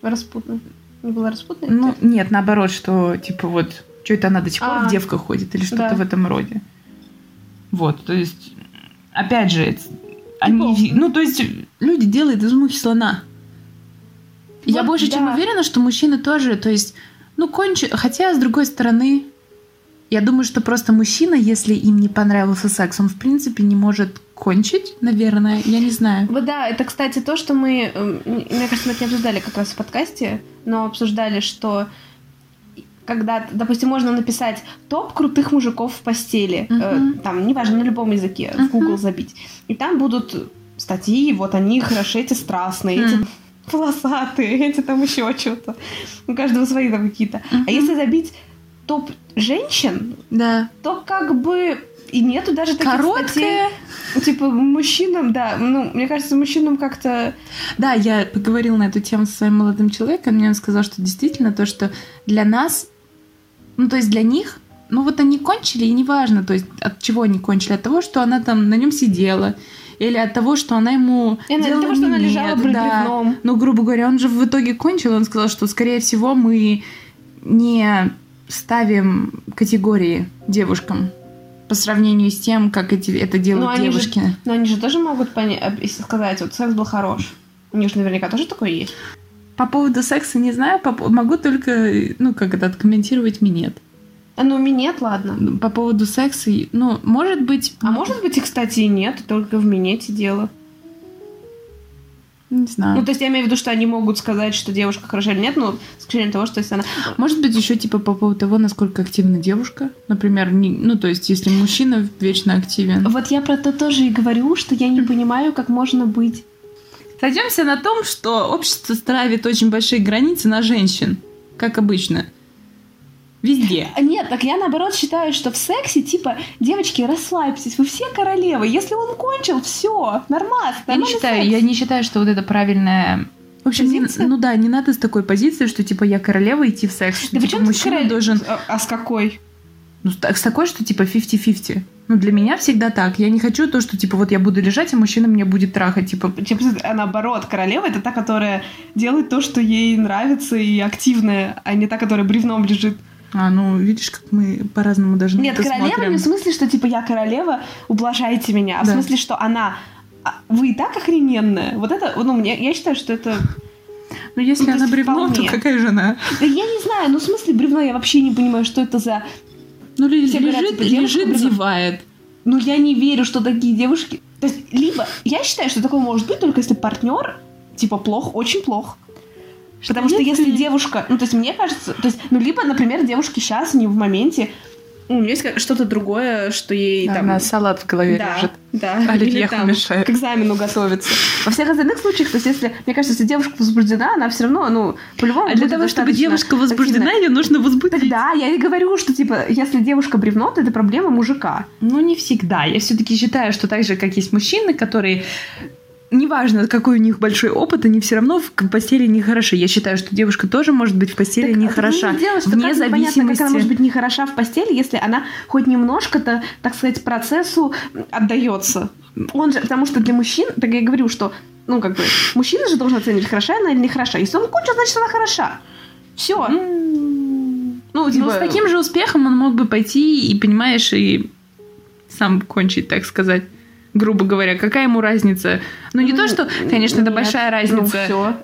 Распутной. Не была распутной? ну, нет, наоборот, что, типа, вот, что это она до сих пор А. в девках ходит или что-то Да. в этом роде. Вот, то есть, опять же, они, ну, то есть, люди делают из мухи слона. Я Вот больше чем да. уверена, что мужчины тоже, то есть, ну, кончи... Хотя, с другой стороны, я думаю, что просто мужчина, если им не понравился секс, он, в принципе, не может кончить, наверное, я не знаю. Вот да, это, кстати, то, что мы, эм, мне кажется, мы это не обсуждали как раз в подкасте, но обсуждали, что когда, допустим, можно написать топ крутых мужиков в постели, э, Мгм. там, неважно, на любом языке, в Мгм. Google забить, и там будут статьи, вот они хороши, эти страстные, эти М. полосатые, эти там еще что-то. У каждого свои там какие-то. Мгм. А если забить топ женщин, Да. то как бы и нету даже таких статей. Короткая. Типа мужчинам, да, ну, мне кажется, мужчинам как-то... Да, я поговорила на эту тему со своим молодым человеком, мне он сказал, что действительно то, что для нас, ну, то есть для них, ну, вот они кончили, и неважно, то есть от чего они кончили, от того, что она там на нем сидела, или от того, что она ему И делала того, что она лежала да. бревном. Ну, грубо говоря, он же в итоге кончил, он сказал, что, скорее всего, мы не ставим категории девушкам по сравнению с тем, как эти, это делают Ну, они же- девушки. Но они же тоже могут поня- об- если сказать, вот секс был хорош. У них же наверняка тоже такое есть. По поводу секса не знаю, могу только, ну, как это, откомментировать минет. А ну, минет, ладно. По поводу секса, ну, может быть... А может быть и, кстати, и нет, только в минете дело. Не знаю. Ну, то есть я имею в виду, что они могут сказать, что девушка хороша или нет, но с исключением того, что если она... Может быть, еще типа по поводу того, насколько активна девушка. Например, не- ну, то есть, если мужчина вечно активен. Вот я про то тоже и говорю, что я не понимаю, как можно быть... Сойдемся на том, что общество ставит очень большие границы на женщин, как обычно. Везде. Нет, так я наоборот считаю, что в сексе, типа, девочки, расслабьтесь, вы все королевы. Если он кончил, все, нормально. Я не считаю, я не считаю, что вот это правильная в общем, не, ну да, не надо с такой позиции, что типа я королева идти в секс, что да типа, мужчина королев... должен. А, а с какой? Ну, с такой, что типа 50-50. Ну, для меня всегда так. Я не хочу то, что, типа, вот я буду лежать, а мужчина меня будет трахать, типа... типа а наоборот, королева — это та, которая делает то, что ей нравится и активная, а не та, которая бревном лежит. А, ну, видишь, как мы по-разному должны Нет, королева смотрим. не в смысле, что, типа, я королева, ублажайте меня, а да. в смысле, что она... А, вы и так охрененная. Вот это, ну, мне, я считаю, что это ну, если ну, она бревно, вполне. то какая же она? Да я не знаю, ну, в смысле бревно, я вообще не понимаю, что это за ну, лежит, говорят, типа, лежит, зевает. Ну, я не верю, что такие девушки... То есть, либо... Я считаю, что такое может быть только если партнер, типа, плох, очень плох. Что Потому что если девушка... Ну, то есть, мне кажется... То есть, ну, либо, например, девушки сейчас не в моменте у нее есть что-то другое, что ей да, там... На салат в голове да, лежит. Да, Оливье мешает. к экзамену готовится. Во всех остальных случаях, то есть если, мне кажется, если девушка возбуждена, она все равно, ну, по-любому А для того, чтобы девушка возбуждена, ее нужно возбудить. Тогда я и говорю, что, типа, если девушка бревно, то это проблема мужика. Ну, не всегда. Я все-таки считаю, что так же, как есть мужчины, которые неважно, какой у них большой опыт, они все равно в постели не хороши. Я считаю, что девушка тоже может быть в постели так, не хороша. Не дело, что вне как зависимости. Непонятно, как она может быть не хороша в постели, если она хоть немножко-то, так сказать, процессу отдается. Он же, потому что для мужчин, так я говорю, что, ну, как бы, мужчина же должен оценивать, хороша она или не хороша. Если он кончил, значит, она хороша. Все. Mm. Ну, типа... ну, с таким же успехом он мог бы пойти и, понимаешь, и сам кончить, так сказать грубо говоря, какая ему разница? Ну, не то, что, конечно, это большая ну, разница. Ну, все.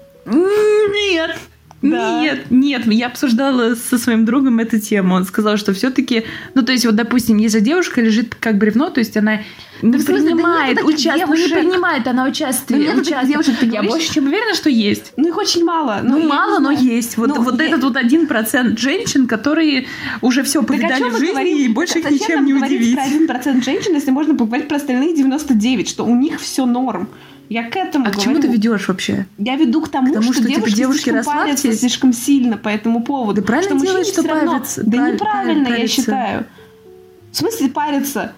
Нет. Да. Нет, нет, я обсуждала со своим другом эту тему. Он сказал, что все-таки, ну, то есть, вот, допустим, если девушка лежит как бревно, то есть она не да принимает да участие, ну, не принимает она участие. Ну. Девушек, ты я больше чем уверена, что есть. Ну, их очень мало. Ну, мало, но есть. Вот, ну, вот я... этот вот один процент женщин, которые уже все повидали в жизни говорим? и больше их ничем не удивить. про один процент женщин, если можно поговорить про остальные 99, что у них все норм. Я к этому А говорю. к чему ты ведешь вообще? Я веду к тому, к тому что, что девушки, типа, девушки слишком парятся слишком сильно по этому поводу. Да правильно что делают, что парятся. Да прав... неправильно, парятся. я считаю. В смысле париться?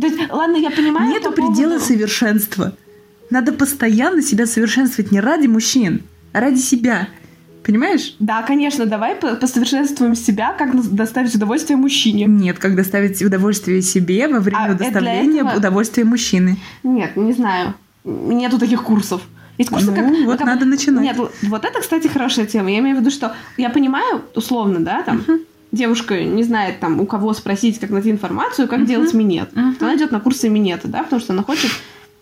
То есть, ладно, я понимаю. Нету предела поводу... совершенства. Надо постоянно себя совершенствовать не ради мужчин, а ради себя. Понимаешь? Да, конечно, давай посовершенствуем себя, как доставить удовольствие мужчине. Нет, как доставить удовольствие себе во время а доставления этого... удовольствия мужчины. Нет, не знаю нету таких курсов. Есть курсы, ну, как... Вот как, надо начинать. Нет, вот это, кстати, хорошая тема. Я имею в виду, что я понимаю, условно, да, там, uh-huh. девушка не знает, там, у кого спросить, как найти информацию, как uh-huh. делать минет. Uh-huh. Она идет на курсы минета, да, потому что она хочет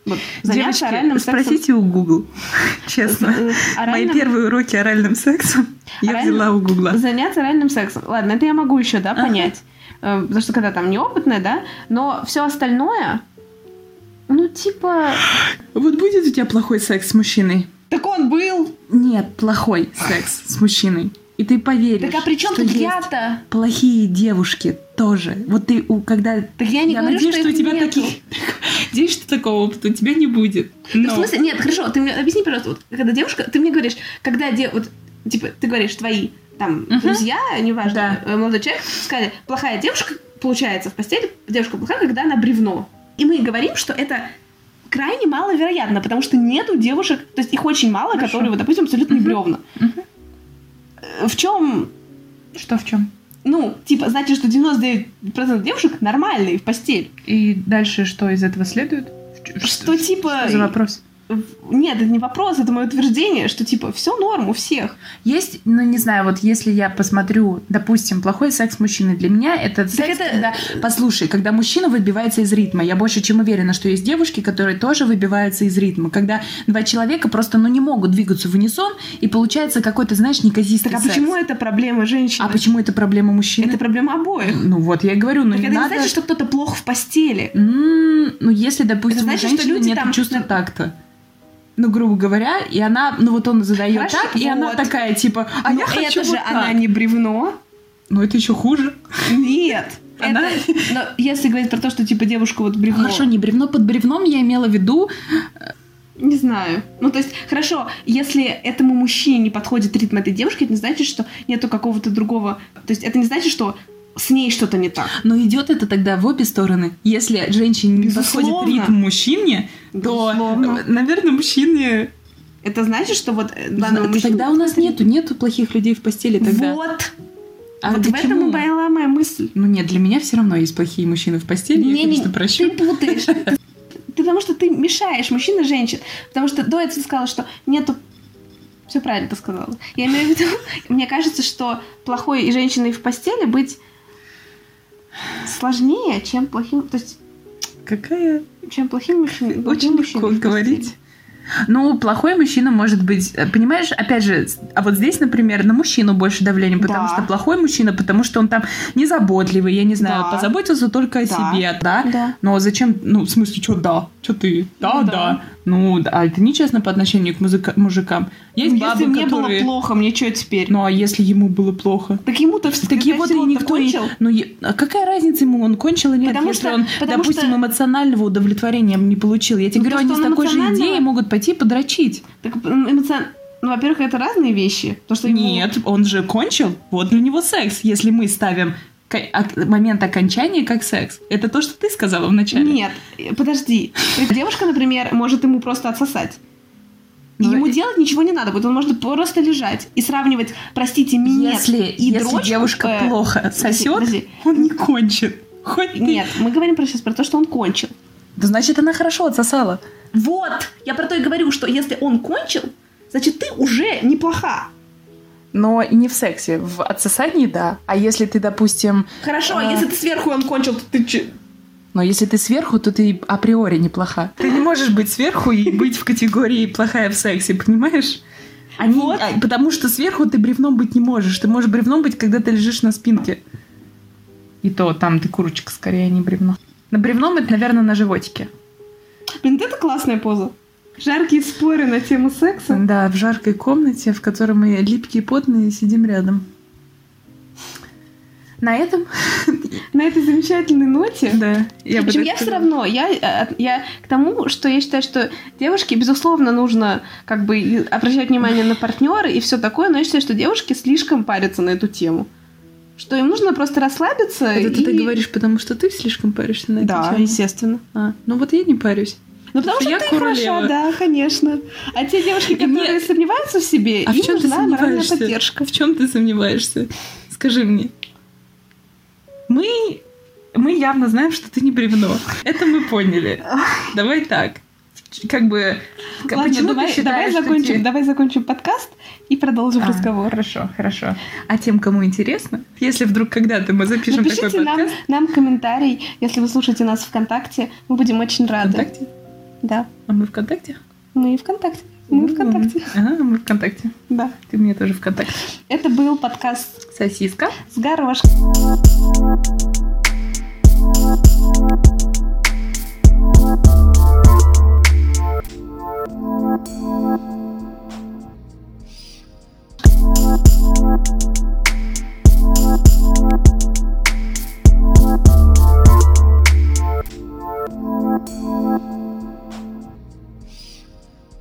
вот, заняться Девочки, оральным сексом. спросите у Google, честно. Э, оральным... Мои первые уроки оральным сексом я взяла у Google. Заняться оральным сексом. Ладно, это я могу еще, да, понять. Uh-huh. Потому что когда там неопытная, да, но все остальное ну, типа... Вот будет у тебя плохой секс с мужчиной? Так он был. Нет, плохой секс с мужчиной. И ты поверишь, Так а при чем тут я-то? Плохие девушки тоже. Вот ты, у, когда... Так я не я говорю, надеюсь, что, что у тебя нету. таких... Надеюсь, что такого опыта у тебя не будет. Но... Ну, в смысле? Нет, хорошо, ты мне объясни, пожалуйста, вот, когда девушка, ты мне говоришь, когда де... вот, типа, ты говоришь, твои там uh-huh. друзья, неважно, да. Э, молодой человек, сказали, плохая девушка получается в постели, девушка плохая, когда она бревно. И мы говорим, что это крайне маловероятно, потому что нету девушек, то есть их очень мало, Хорошо. которые, вот, допустим, абсолютно не бревна. В чем? Что в чем? Ну, типа, значит, что 99% девушек нормальные в постель. И дальше что из этого следует? Что, что типа... Что за вопрос? Нет, это не вопрос, это мое утверждение, что типа все норм у всех. Есть, ну не знаю, вот если я посмотрю, допустим, плохой секс мужчины, для меня это секс, это... когда, послушай, когда мужчина выбивается из ритма. Я больше чем уверена, что есть девушки, которые тоже выбиваются из ритма. Когда два человека просто, ну не могут двигаться в унисон, и получается какой-то, знаешь, неказистый Так а секс. почему это проблема женщины? А почему это проблема мужчины? Это проблема обоих. Ну вот, я и говорю, ну так не это надо... не значит, что кто-то плохо в постели. Mm, ну если, допустим, это значит, у женщины что люди нет там... чувства такта ну, грубо говоря, и она, ну вот он задает Хорошо, так, вот. и она такая, типа, а Но я хочу это вот же так. она не бревно. Ну, это еще хуже. Нет. Она... Это, но если говорить про то, что типа девушка вот бревно. Хорошо, не бревно под бревном, я имела в виду, Не знаю. Ну, то есть, хорошо, если этому мужчине не подходит ритм этой девушки, это не значит, что нету какого-то другого... То есть, это не значит, что с ней что-то не так. Но идет это тогда в обе стороны. Если женщине не подходит ритм мужчине, то, Безусловно. э, наверное, мужчине... Это значит, что вот э, мужчине- Тогда у нас нету, нету плохих людей в постели тогда. Вот. А вот в этом и была моя мысль. Ну нет, для меня все равно есть плохие мужчины в постели, я, Не-не, конечно, прощу. Ты путаешь. Ты- Потому что ты мешаешь мужчин и женщин. Потому что до этого ты сказала, что нету... Все правильно ты сказала. Я имею в виду, мне кажется, что плохой и женщиной в постели быть сложнее, чем плохим... То есть, Какая... чем плохим мужчиной. Очень легко говорить. Ну, плохой мужчина может быть, э, понимаешь, опять же, а вот здесь, например, на мужчину больше давления, потому Да. что плохой мужчина, потому что он там незаботливый, я не знаю, Да. позаботился только о Да. себе, да? Да. Но зачем, ну, в смысле, что да? Что ты? Да, Ну да. да. Ну, а это нечестно по отношению к музыка- мужикам. Есть Если бабы, мне которые... было плохо, мне что теперь? Ну, а если ему было плохо? Так ему-то Так его-то и никто не... кончил. Ну, е- а какая разница ему, он кончил или нет, Потому если что- он, потому допустим, что- эмоционального удовлетворения не получил. Я тебе Ну, говорю, они с такой же идеей могут пойти подрочить. Так эмоцион... Ну, во-первых, это разные вещи. То, что ему- Нет, он же кончил. Вот для него секс. Если мы ставим момент окончания как секс. Это то, что ты сказала вначале. Нет, подожди. Девушка, например, может ему просто отсосать. И Ну, ему и- делать ничего не надо будет, он может просто лежать и сравнивать, простите, минет Если, и если дрочку, девушка э, плохо сосет, подожди. он не кончит. Хоть ты- Нет, мы говорим про сейчас про то, что он кончил. Да значит, она хорошо отсосала. Вот, я про то и говорю, что если он кончил, значит, ты уже неплоха. Но не в сексе. В отсосании, да. А если ты, допустим... Хорошо, А. если ты сверху он кончил, то ты че? Но если ты сверху, то ты априори неплоха. Ты не можешь быть сверху и быть в категории плохая в сексе, понимаешь? Они, Вот. а, потому что сверху ты бревном быть не можешь. Ты можешь бревном быть, когда ты лежишь на спинке. И то там ты курочка скорее, а не бревно. На бревном это, наверное, на животике. Блин, это классная поза. Жаркие споры на тему секса. Да, в жаркой комнате, в которой мы липкие и потные сидим рядом. На этом, На этой замечательной ноте. да, я Причем я все равно, я, э, я к тому, что я считаю, что девушке, безусловно, нужно как бы обращать внимание на партнера и все такое, но я считаю, что девушки слишком парятся на эту тему. Что им нужно просто расслабиться Это и... ты говоришь, потому что ты слишком паришься на эту Да, тему? естественно. А, ну вот я не парюсь. Ну, потому что Я ты королева. хороша, да, конечно. А те девушки, которые сомневаются в себе, А в им чем ты нужна моральная поддержка. В чем ты сомневаешься? Скажи мне. Мы, мы явно знаем, что ты не бревно. Это мы поняли. Давай так. Как бы... Ладно, почему ты давай, считаешь, давай, что закончим, те- давай закончим подкаст и продолжим А, разговор. Хорошо, хорошо. А тем, кому интересно, если вдруг когда-то мы запишем такой Напишите нам, подкаст... нам комментарий, если вы слушаете нас ВКонтакте. Мы будем очень рады. ВКонтакте? Да. А мы ВКонтакте? Мы ВКонтакте. Мы ну, ВКонтакте. Ага, мы ВКонтакте. Да. Ты мне тоже ВКонтакте. Это был подкаст «Сосиска» с горошком.